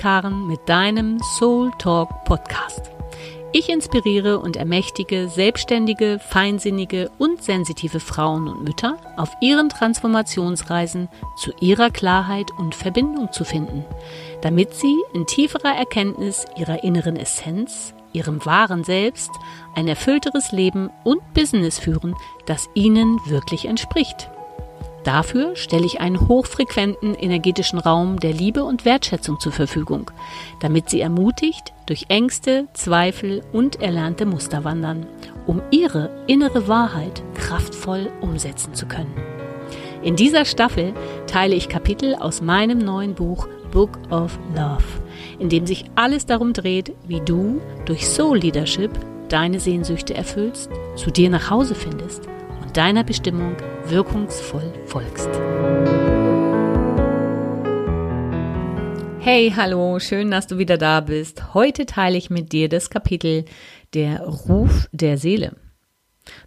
ist Karen mit deinem Soul Talk Podcast. Ich inspiriere und ermächtige selbstständige, feinsinnige und sensitive Frauen und Mütter auf ihren Transformationsreisen zu ihrer Klarheit und Verbindung zu finden, damit sie in tieferer Erkenntnis ihrer inneren Essenz, ihrem wahren Selbst, ein erfüllteres Leben und Business führen, das ihnen wirklich entspricht. Dafür stelle ich einen hochfrequenten energetischen Raum der Liebe und Wertschätzung zur Verfügung, damit Sie ermutigt durch Ängste, Zweifel und erlernte Muster wandern, um Ihre innere Wahrheit kraftvoll umsetzen zu können. In dieser Staffel teile ich Kapitel aus meinem neuen Buch Book of Love, in dem sich alles darum dreht, wie du durch Soul Leadership deine Sehnsüchte erfüllst, zu dir nach Hause findest und deiner Bestimmung wirkungsvoll folgst. Hey, hallo, schön, dass du wieder da bist. Heute teile ich mit dir das Kapitel Der Ruf der Seele.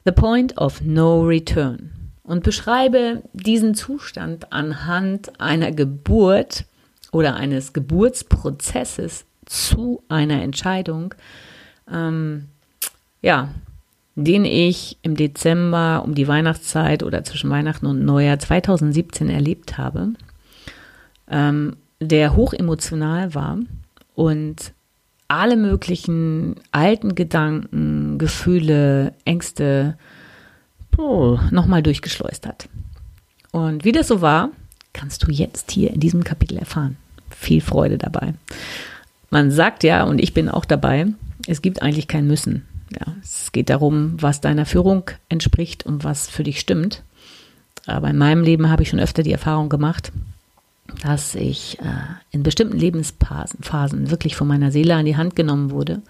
The Point of No Return. Und beschreibe diesen Zustand anhand einer Geburt oder eines Geburtsprozesses zu einer Entscheidung, ähm, ja, den ich im Dezember um die Weihnachtszeit oder zwischen Weihnachten und Neujahr 2017 erlebt habe, ähm, der hochemotional war und alle möglichen alten Gedanken, Gefühle, Ängste oh, nochmal durchgeschleust hat. Und wie das so war, kannst du jetzt hier in diesem Kapitel erfahren. Viel Freude dabei. Man sagt ja, und ich bin auch dabei, es gibt eigentlich kein Müssen. Ja, es geht darum, was deiner Führung entspricht und was für dich stimmt. Aber in meinem Leben habe ich schon öfter die Erfahrung gemacht, dass ich äh, in bestimmten Lebensphasen wirklich von meiner Seele an die Hand genommen wurde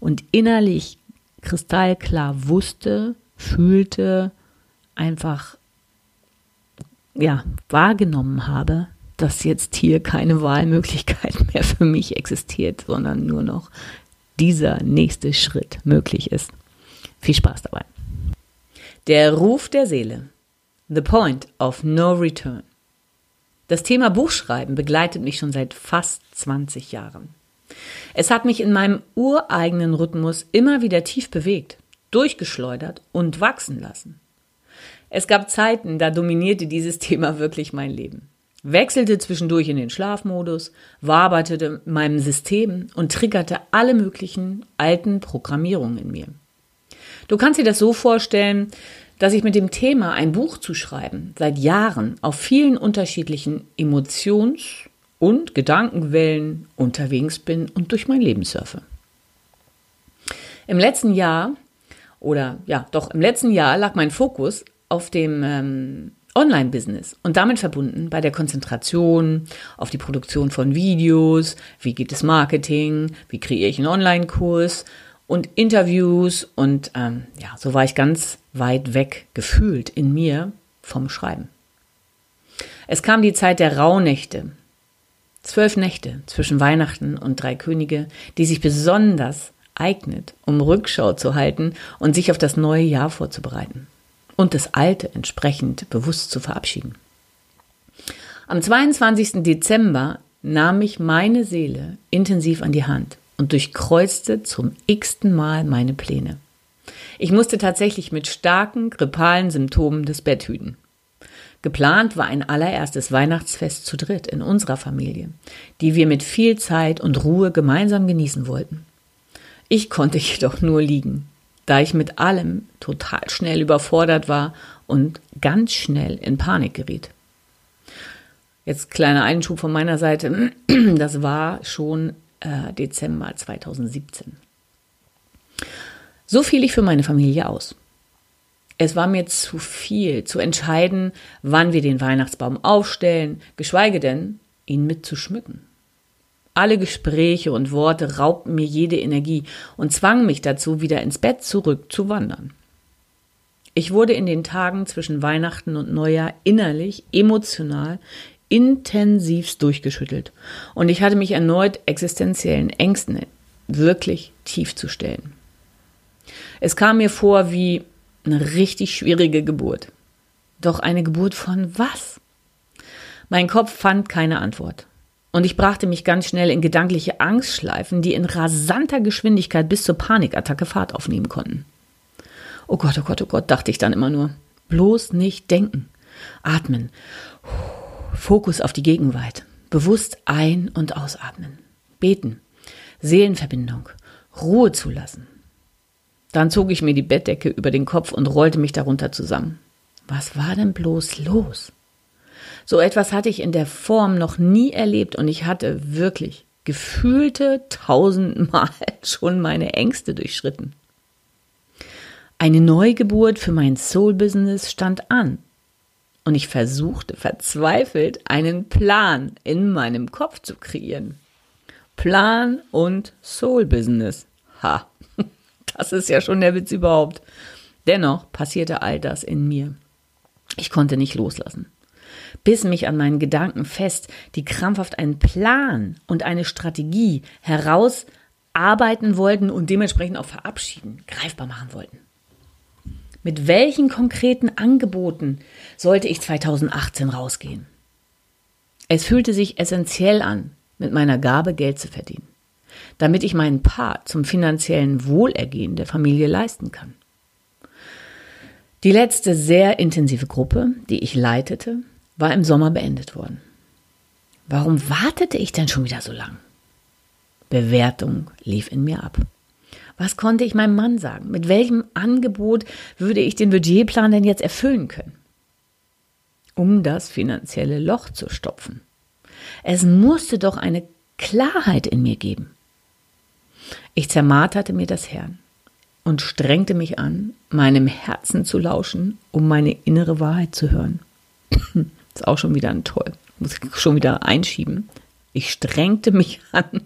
und innerlich kristallklar wusste, fühlte, einfach ja, wahrgenommen habe, dass jetzt hier keine Wahlmöglichkeit mehr für mich existiert, sondern nur noch dieser nächste Schritt möglich ist. Viel Spaß dabei. Der Ruf der Seele. The Point of No Return. Das Thema Buchschreiben begleitet mich schon seit fast 20 Jahren. Es hat mich in meinem ureigenen Rhythmus immer wieder tief bewegt, durchgeschleudert und wachsen lassen. Es gab Zeiten, da dominierte dieses Thema wirklich mein Leben wechselte zwischendurch in den Schlafmodus, waberte in meinem System und triggerte alle möglichen alten Programmierungen in mir. Du kannst dir das so vorstellen, dass ich mit dem Thema ein Buch zu schreiben seit Jahren auf vielen unterschiedlichen Emotions- und Gedankenwellen unterwegs bin und durch mein Leben surfe. Im letzten Jahr oder ja, doch im letzten Jahr lag mein Fokus auf dem ähm, Online-Business und damit verbunden bei der Konzentration auf die Produktion von Videos, wie geht es Marketing, wie kreiere ich einen Online-Kurs und Interviews und ähm, ja, so war ich ganz weit weg gefühlt in mir vom Schreiben. Es kam die Zeit der Rauhnächte, zwölf Nächte zwischen Weihnachten und drei Könige, die sich besonders eignet, um Rückschau zu halten und sich auf das neue Jahr vorzubereiten und das Alte entsprechend bewusst zu verabschieden. Am 22. Dezember nahm ich meine Seele intensiv an die Hand und durchkreuzte zum x-ten Mal meine Pläne. Ich musste tatsächlich mit starken grippalen Symptomen das Bett hüten. Geplant war ein allererstes Weihnachtsfest zu dritt in unserer Familie, die wir mit viel Zeit und Ruhe gemeinsam genießen wollten. Ich konnte jedoch nur liegen, da ich mit allem total schnell überfordert war und ganz schnell in Panik geriet. Jetzt kleiner Einschub von meiner Seite, das war schon äh, Dezember 2017. So fiel ich für meine Familie aus. Es war mir zu viel, zu entscheiden, wann wir den Weihnachtsbaum aufstellen, geschweige denn, ihn mitzuschmücken. Alle Gespräche und Worte raubten mir jede Energie und zwangen mich dazu, wieder ins Bett zurück zu wandern. Ich wurde in den Tagen zwischen Weihnachten und Neujahr innerlich, emotional, intensivst durchgeschüttelt und ich hatte mich erneut existenziellen Ängsten wirklich tief zu stellen. Es kam mir vor wie eine richtig schwierige Geburt. Doch eine Geburt von was? Mein Kopf fand keine Antwort. Und ich brachte mich ganz schnell in gedankliche Angstschleifen, die in rasanter Geschwindigkeit bis zur Panikattacke Fahrt aufnehmen konnten. Oh Gott, oh Gott, oh Gott, dachte ich dann immer nur. Bloß nicht denken. Atmen. Fokus auf die Gegenwart. Bewusst ein- und ausatmen. Beten. Seelenverbindung. Ruhe zulassen. Dann zog ich mir die Bettdecke über den Kopf und rollte mich darunter zusammen. Was war denn bloß los? So etwas hatte ich in der Form noch nie erlebt und ich hatte wirklich gefühlte tausendmal schon meine Ängste durchschritten. Eine Neugeburt für mein Soul-Business stand an und ich versuchte verzweifelt einen Plan in meinem Kopf zu kreieren. Plan und Soul-Business. Ha, das ist ja schon der Witz überhaupt. Dennoch passierte all das in mir. Ich konnte nicht loslassen bissen mich an meinen Gedanken fest, die krampfhaft einen Plan und eine Strategie herausarbeiten wollten und dementsprechend auch verabschieden, greifbar machen wollten. Mit welchen konkreten Angeboten sollte ich 2018 rausgehen? Es fühlte sich essentiell an, mit meiner Gabe Geld zu verdienen, damit ich meinen Part zum finanziellen Wohlergehen der Familie leisten kann. Die letzte sehr intensive Gruppe, die ich leitete, war im Sommer beendet worden. Warum wartete ich denn schon wieder so lang? Bewertung lief in mir ab. Was konnte ich meinem Mann sagen? Mit welchem Angebot würde ich den Budgetplan denn jetzt erfüllen können? Um das finanzielle Loch zu stopfen. Es musste doch eine Klarheit in mir geben. Ich zermarterte mir das Herrn und strengte mich an, meinem Herzen zu lauschen, um meine innere Wahrheit zu hören. Ist auch schon wieder ein Toll. Muss ich schon wieder einschieben. Ich strengte mich an,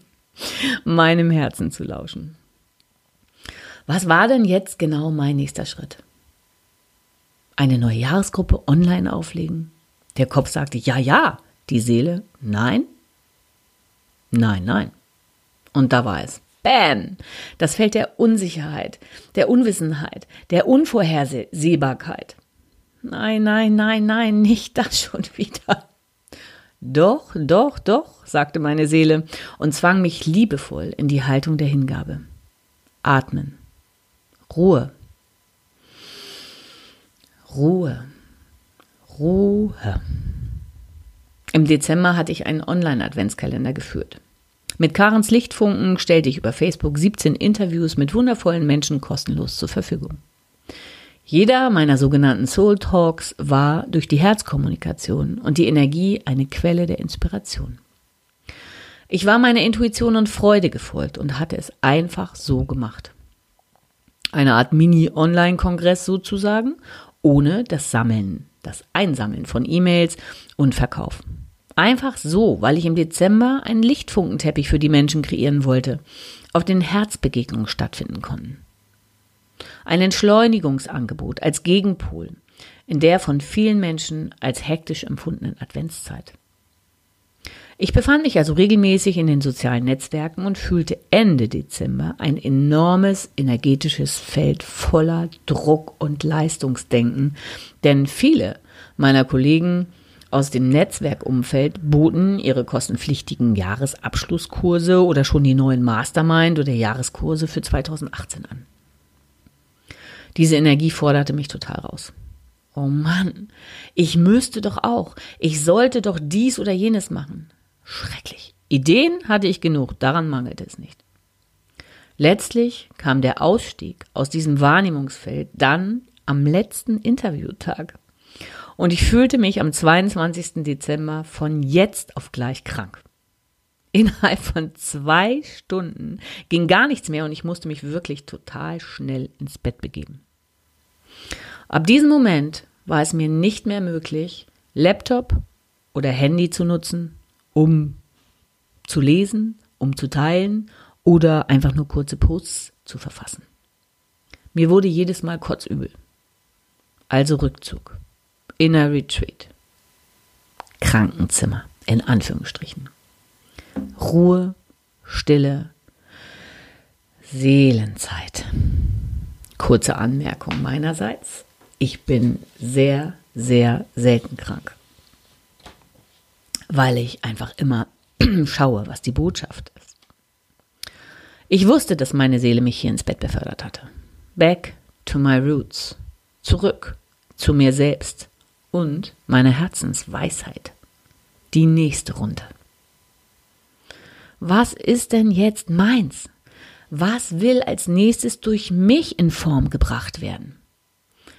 meinem Herzen zu lauschen. Was war denn jetzt genau mein nächster Schritt? Eine neue Jahresgruppe online auflegen? Der Kopf sagte, ja, ja. Die Seele, nein. Nein, nein. Und da war es. Bam! Das Feld der Unsicherheit, der Unwissenheit, der Unvorhersehbarkeit. Nein, nein, nein, nein, nicht das schon wieder. Doch, doch, doch, sagte meine Seele und zwang mich liebevoll in die Haltung der Hingabe. Atmen. Ruhe. Ruhe. Ruhe. Im Dezember hatte ich einen Online-Adventskalender geführt. Mit Karens Lichtfunken stellte ich über Facebook 17 Interviews mit wundervollen Menschen kostenlos zur Verfügung. Jeder meiner sogenannten Soul Talks war durch die Herzkommunikation und die Energie eine Quelle der Inspiration. Ich war meiner Intuition und Freude gefolgt und hatte es einfach so gemacht. Eine Art Mini-Online-Kongress sozusagen, ohne das Sammeln, das Einsammeln von E-Mails und Verkaufen. Einfach so, weil ich im Dezember einen Lichtfunkenteppich für die Menschen kreieren wollte, auf den Herzbegegnungen stattfinden konnten. Ein Entschleunigungsangebot als Gegenpol in der von vielen Menschen als hektisch empfundenen Adventszeit. Ich befand mich also regelmäßig in den sozialen Netzwerken und fühlte Ende Dezember ein enormes energetisches Feld voller Druck und Leistungsdenken, denn viele meiner Kollegen aus dem Netzwerkumfeld boten ihre kostenpflichtigen Jahresabschlusskurse oder schon die neuen Mastermind oder Jahreskurse für 2018 an. Diese Energie forderte mich total raus. Oh Mann, ich müsste doch auch, ich sollte doch dies oder jenes machen. Schrecklich. Ideen hatte ich genug, daran mangelte es nicht. Letztlich kam der Ausstieg aus diesem Wahrnehmungsfeld dann am letzten Interviewtag. Und ich fühlte mich am 22. Dezember von jetzt auf gleich krank. Innerhalb von zwei Stunden ging gar nichts mehr und ich musste mich wirklich total schnell ins Bett begeben. Ab diesem Moment war es mir nicht mehr möglich, Laptop oder Handy zu nutzen, um zu lesen, um zu teilen oder einfach nur kurze Posts zu verfassen. Mir wurde jedes Mal kotzübel. Also Rückzug. Inner Retreat. Krankenzimmer, in Anführungsstrichen. Ruhe, Stille, Seelenzeit. Kurze Anmerkung meinerseits. Ich bin sehr, sehr selten krank, weil ich einfach immer schaue, was die Botschaft ist. Ich wusste, dass meine Seele mich hier ins Bett befördert hatte. Back to my roots. Zurück zu mir selbst und meiner Herzensweisheit. Die nächste Runde. Was ist denn jetzt meins? Was will als nächstes durch mich in Form gebracht werden?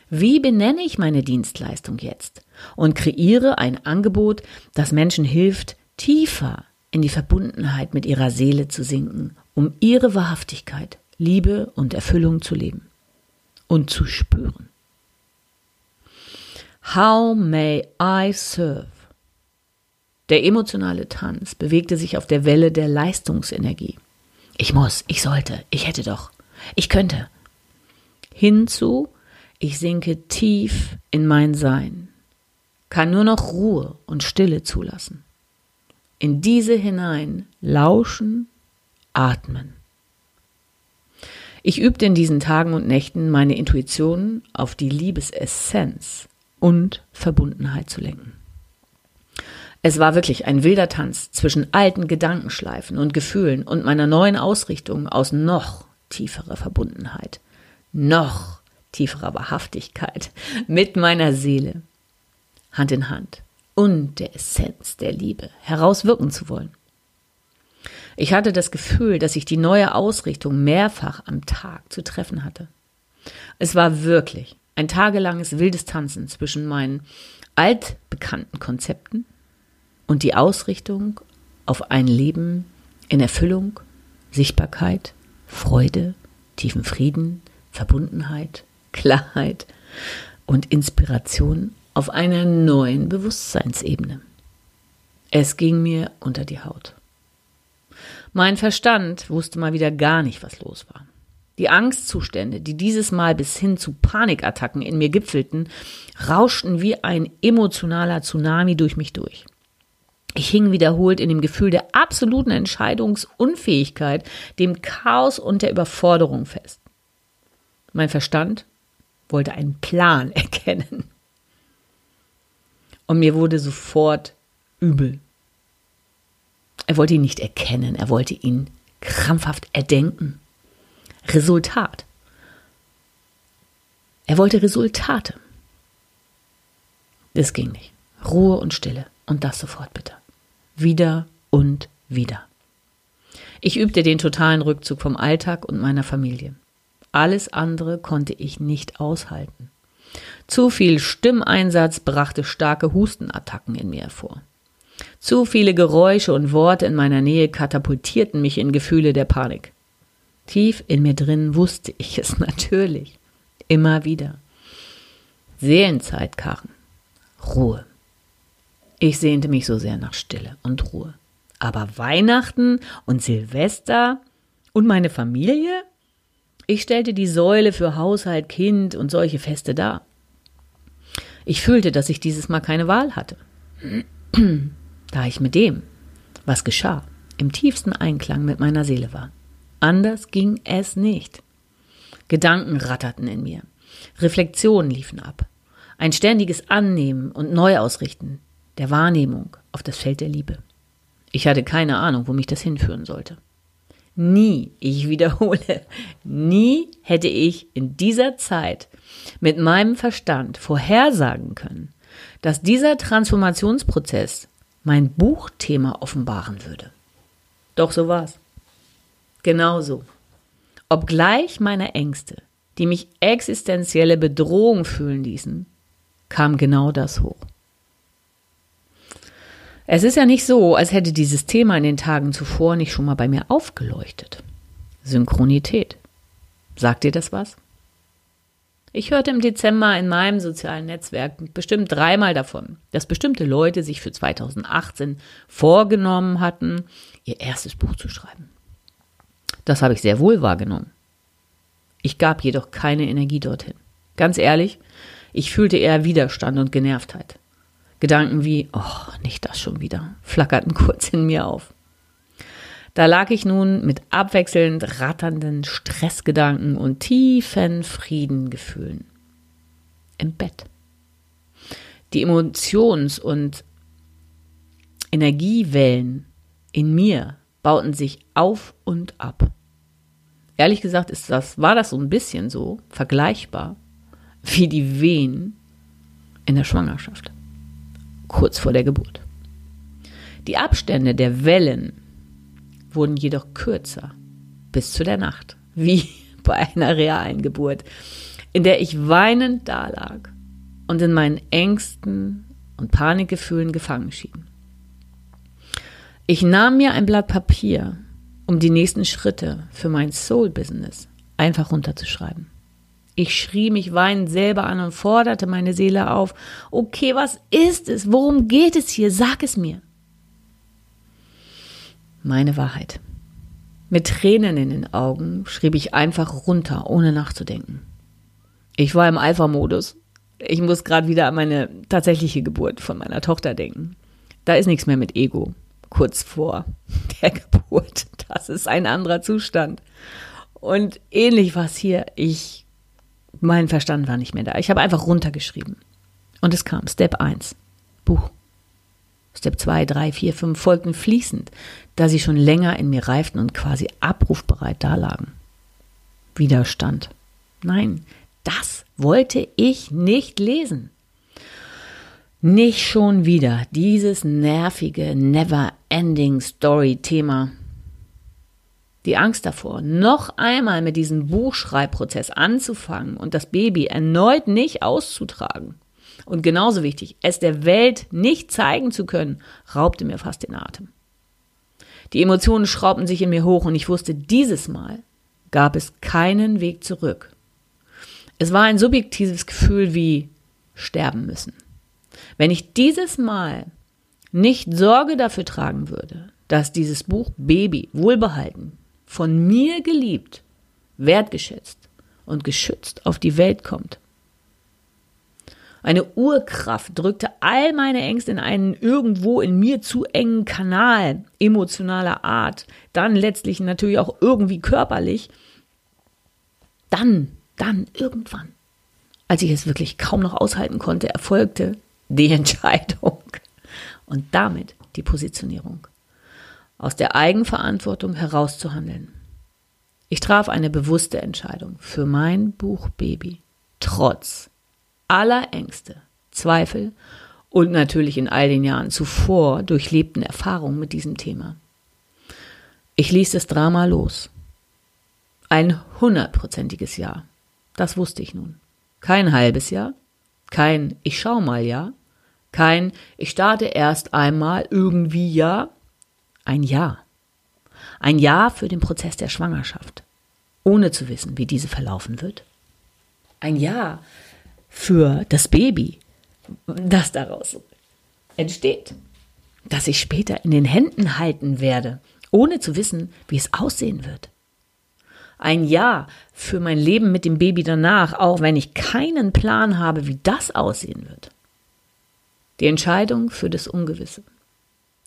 Wie benenne ich meine Dienstleistung jetzt und kreiere ein Angebot, das Menschen hilft, tiefer in die Verbundenheit mit ihrer Seele zu sinken, um ihre Wahrhaftigkeit, Liebe und Erfüllung zu leben und zu spüren. How may I serve? Der emotionale Tanz bewegte sich auf der Welle der Leistungsenergie. Ich muss, ich sollte, ich hätte doch, ich könnte. Hinzu, ich sinke tief in mein Sein, kann nur noch Ruhe und Stille zulassen. In diese hinein lauschen, atmen. Ich übte in diesen Tagen und Nächten meine Intuition auf die Liebesessenz und Verbundenheit zu lenken. Es war wirklich ein wilder Tanz zwischen alten Gedankenschleifen und Gefühlen und meiner neuen Ausrichtung aus noch tieferer Verbundenheit, noch tieferer Wahrhaftigkeit mit meiner Seele, Hand in Hand und der Essenz der Liebe herauswirken zu wollen. Ich hatte das Gefühl, dass ich die neue Ausrichtung mehrfach am Tag zu treffen hatte. Es war wirklich ein tagelanges wildes Tanzen zwischen meinen altbekannten Konzepten und die Ausrichtung auf ein Leben in Erfüllung, Sichtbarkeit, Freude, tiefen Frieden, Verbundenheit, Klarheit und Inspiration auf einer neuen Bewusstseinsebene. Es ging mir unter die Haut. Mein Verstand wusste mal wieder gar nicht, was los war. Die Angstzustände, die dieses Mal bis hin zu Panikattacken in mir gipfelten, rauschten wie ein emotionaler Tsunami durch mich durch. Ich hing wiederholt in dem Gefühl der absoluten Entscheidungsunfähigkeit, dem Chaos und der Überforderung fest. Mein Verstand wollte einen Plan erkennen. Und mir wurde sofort übel. Er wollte ihn nicht erkennen, er wollte ihn krampfhaft erdenken. Resultat. Er wollte Resultate. Das ging nicht. Ruhe und Stille. Und das sofort bitte. Wieder und wieder. Ich übte den totalen Rückzug vom Alltag und meiner Familie. Alles andere konnte ich nicht aushalten. Zu viel Stimmeinsatz brachte starke Hustenattacken in mir hervor. Zu viele Geräusche und Worte in meiner Nähe katapultierten mich in Gefühle der Panik. Tief in mir drin wusste ich es natürlich. Immer wieder. Seelenzeitkarren. Ruhe. Ich sehnte mich so sehr nach Stille und Ruhe. Aber Weihnachten und Silvester und meine Familie? Ich stellte die Säule für Haushalt, Kind und solche Feste dar. Ich fühlte, dass ich dieses Mal keine Wahl hatte. Da ich mit dem, was geschah, im tiefsten Einklang mit meiner Seele war. Anders ging es nicht. Gedanken ratterten in mir. Reflexionen liefen ab. Ein ständiges Annehmen und Neuausrichten der Wahrnehmung auf das Feld der Liebe. Ich hatte keine Ahnung, wo mich das hinführen sollte. Nie, ich wiederhole, nie hätte ich in dieser Zeit mit meinem Verstand vorhersagen können, dass dieser Transformationsprozess mein Buchthema offenbaren würde. Doch so war's. Genauso. Obgleich meine Ängste, die mich existenzielle Bedrohung fühlen ließen, kam genau das hoch. Es ist ja nicht so, als hätte dieses Thema in den Tagen zuvor nicht schon mal bei mir aufgeleuchtet. Synchronität. Sagt dir das was? Ich hörte im Dezember in meinem sozialen Netzwerk bestimmt dreimal davon, dass bestimmte Leute sich für 2018 vorgenommen hatten, ihr erstes Buch zu schreiben. Das habe ich sehr wohl wahrgenommen. Ich gab jedoch keine Energie dorthin. Ganz ehrlich, ich fühlte eher Widerstand und Genervtheit. Gedanken wie, oh, nicht das schon wieder, flackerten kurz in mir auf. Da lag ich nun mit abwechselnd ratternden Stressgedanken und tiefen Friedengefühlen im Bett. Die Emotions- und Energiewellen, in mir bauten sich auf und ab. Ehrlich gesagt ist das, war das so ein bisschen so vergleichbar wie die Wehen in der Schwangerschaft, kurz vor der Geburt. Die Abstände der Wellen wurden jedoch kürzer bis zu der Nacht, wie bei einer realen Geburt, in der ich weinend dalag und in meinen Ängsten und Panikgefühlen gefangen schien. Ich nahm mir ein Blatt Papier, um die nächsten Schritte für mein Soul-Business einfach runterzuschreiben. Ich schrie mich weinend selber an und forderte meine Seele auf. Okay, was ist es? Worum geht es hier? Sag es mir. Meine Wahrheit. Mit Tränen in den Augen schrieb ich einfach runter, ohne nachzudenken. Ich war im Alpha-Modus. Ich muss gerade wieder an meine tatsächliche Geburt von meiner Tochter denken. Da ist nichts mehr mit Ego. Kurz vor der Geburt. Das ist ein anderer Zustand. Und ähnlich war es hier. Ich, mein Verstand war nicht mehr da. Ich habe einfach runtergeschrieben. Und es kam. Step 1. Buch. Step 2, 3, 4, 5 folgten fließend, da sie schon länger in mir reiften und quasi abrufbereit dalagen. Widerstand. Nein, das wollte ich nicht lesen. Nicht schon wieder dieses nervige Never-Ending Story-Thema. Die Angst davor, noch einmal mit diesem Buchschreibprozess anzufangen und das Baby erneut nicht auszutragen. Und genauso wichtig, es der Welt nicht zeigen zu können, raubte mir fast den Atem. Die Emotionen schraubten sich in mir hoch und ich wusste, dieses Mal gab es keinen Weg zurück. Es war ein subjektives Gefühl wie sterben müssen. Wenn ich dieses Mal nicht Sorge dafür tragen würde, dass dieses Buch Baby wohlbehalten, von mir geliebt, wertgeschätzt und geschützt auf die Welt kommt, eine Urkraft drückte all meine Ängste in einen irgendwo in mir zu engen Kanal emotionaler Art, dann letztlich natürlich auch irgendwie körperlich. Dann, dann irgendwann, als ich es wirklich kaum noch aushalten konnte, erfolgte die Entscheidung und damit die Positionierung, aus der Eigenverantwortung herauszuhandeln. Ich traf eine bewusste Entscheidung für mein Buch Baby, trotz aller Ängste, Zweifel und natürlich in all den Jahren zuvor durchlebten Erfahrungen mit diesem Thema. Ich ließ das Drama los. Ein hundertprozentiges Jahr. Das wusste ich nun. Kein halbes Jahr, kein Ich schau mal Jahr, kein Ich starte erst einmal irgendwie Jahr, ein Jahr. Ein Jahr für den Prozess der Schwangerschaft, ohne zu wissen, wie diese verlaufen wird. Ein Jahr für das Baby, das daraus entsteht, das ich später in den Händen halten werde, ohne zu wissen, wie es aussehen wird. Ein Ja für mein Leben mit dem Baby danach, auch wenn ich keinen Plan habe, wie das aussehen wird. Die Entscheidung für das Ungewisse.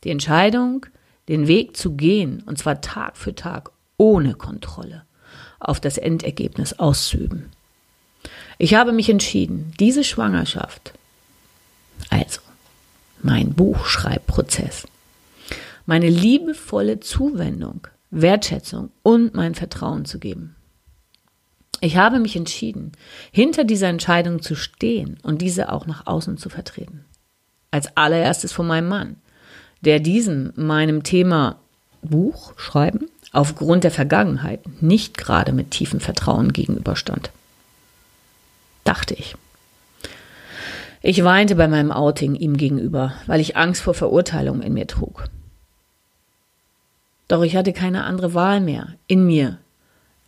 Die Entscheidung, den Weg zu gehen, und zwar Tag für Tag, ohne Kontrolle, auf das Endergebnis auszuüben. Ich habe mich entschieden, diese Schwangerschaft, also mein Buchschreibprozess, meine liebevolle Zuwendung, Wertschätzung und mein Vertrauen zu geben. Ich habe mich entschieden, hinter dieser Entscheidung zu stehen und diese auch nach außen zu vertreten. Als allererstes von meinem Mann, der diesem meinem Thema Buch schreiben aufgrund der Vergangenheit nicht gerade mit tiefem Vertrauen gegenüberstand dachte ich. Ich weinte bei meinem Outing ihm gegenüber, weil ich Angst vor Verurteilung in mir trug. Doch ich hatte keine andere Wahl mehr in mir.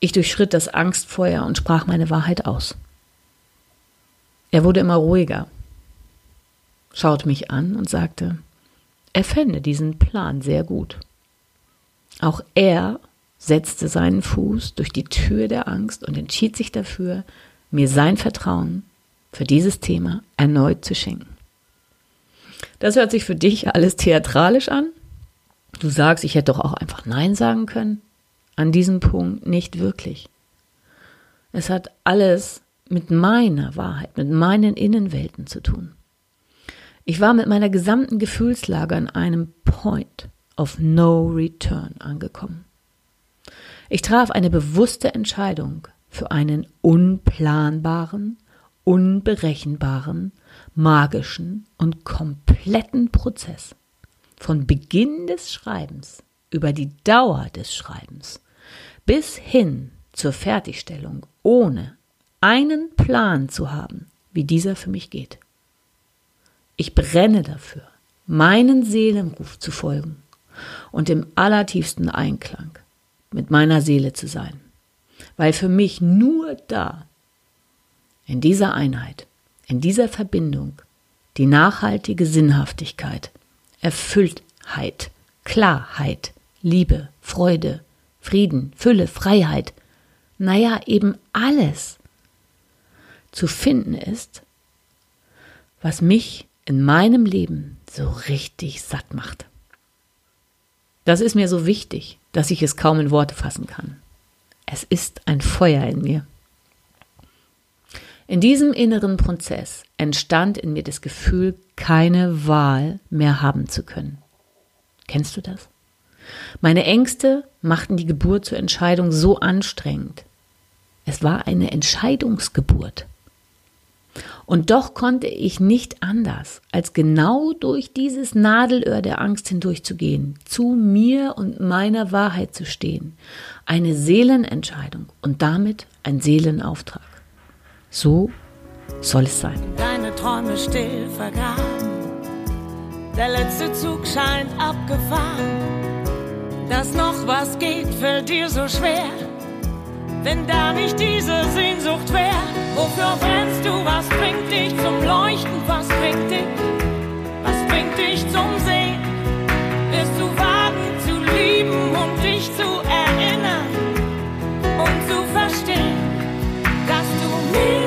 Ich durchschritt das Angstfeuer und sprach meine Wahrheit aus. Er wurde immer ruhiger, schaute mich an und sagte, er fände diesen Plan sehr gut. Auch er setzte seinen Fuß durch die Tür der Angst und entschied sich dafür, mir sein Vertrauen für dieses Thema erneut zu schenken. Das hört sich für dich alles theatralisch an. Du sagst, ich hätte doch auch einfach Nein sagen können. An diesem Punkt nicht wirklich. Es hat alles mit meiner Wahrheit, mit meinen Innenwelten zu tun. Ich war mit meiner gesamten Gefühlslage an einem Point, of No Return angekommen. Ich traf eine bewusste Entscheidung für einen unplanbaren, unberechenbaren, magischen und kompletten Prozess. Von Beginn des Schreibens über die Dauer des Schreibens bis hin zur Fertigstellung, ohne einen Plan zu haben, wie dieser für mich geht. Ich brenne dafür, meinen Seelenruf zu folgen und im allertiefsten Einklang mit meiner Seele zu sein, weil für mich nur da, in dieser Einheit, in dieser Verbindung, die nachhaltige Sinnhaftigkeit, Erfülltheit, Klarheit, Liebe, Freude, Frieden, Fülle, Freiheit, naja, eben alles zu finden ist, was mich in meinem Leben so richtig satt macht. Das ist mir so wichtig, dass ich es kaum in Worte fassen kann. Es ist ein Feuer in mir. In diesem inneren Prozess entstand in mir das Gefühl, keine Wahl mehr haben zu können. Kennst du das? Meine Ängste machten die Geburt zur Entscheidung so anstrengend. Es war eine Entscheidungsgeburt. Und doch konnte ich nicht anders, als genau durch dieses Nadelöhr der Angst hindurchzugehen, zu mir und meiner Wahrheit zu stehen. Eine Seelenentscheidung und damit ein Seelenauftrag. So soll es sein. Deine Träume still vergraben. Der letzte Zug scheint abgefahren. Dass noch was geht, fällt dir so schwer. Wenn da nicht diese Sehnsucht wär, wofür brennst du? Was bringt dich zum Leuchten? Was bringt dich? Was bringt dich zum Sehen? Wirst du wagen zu lieben und dich zu erinnern und zu verstehen, dass du mir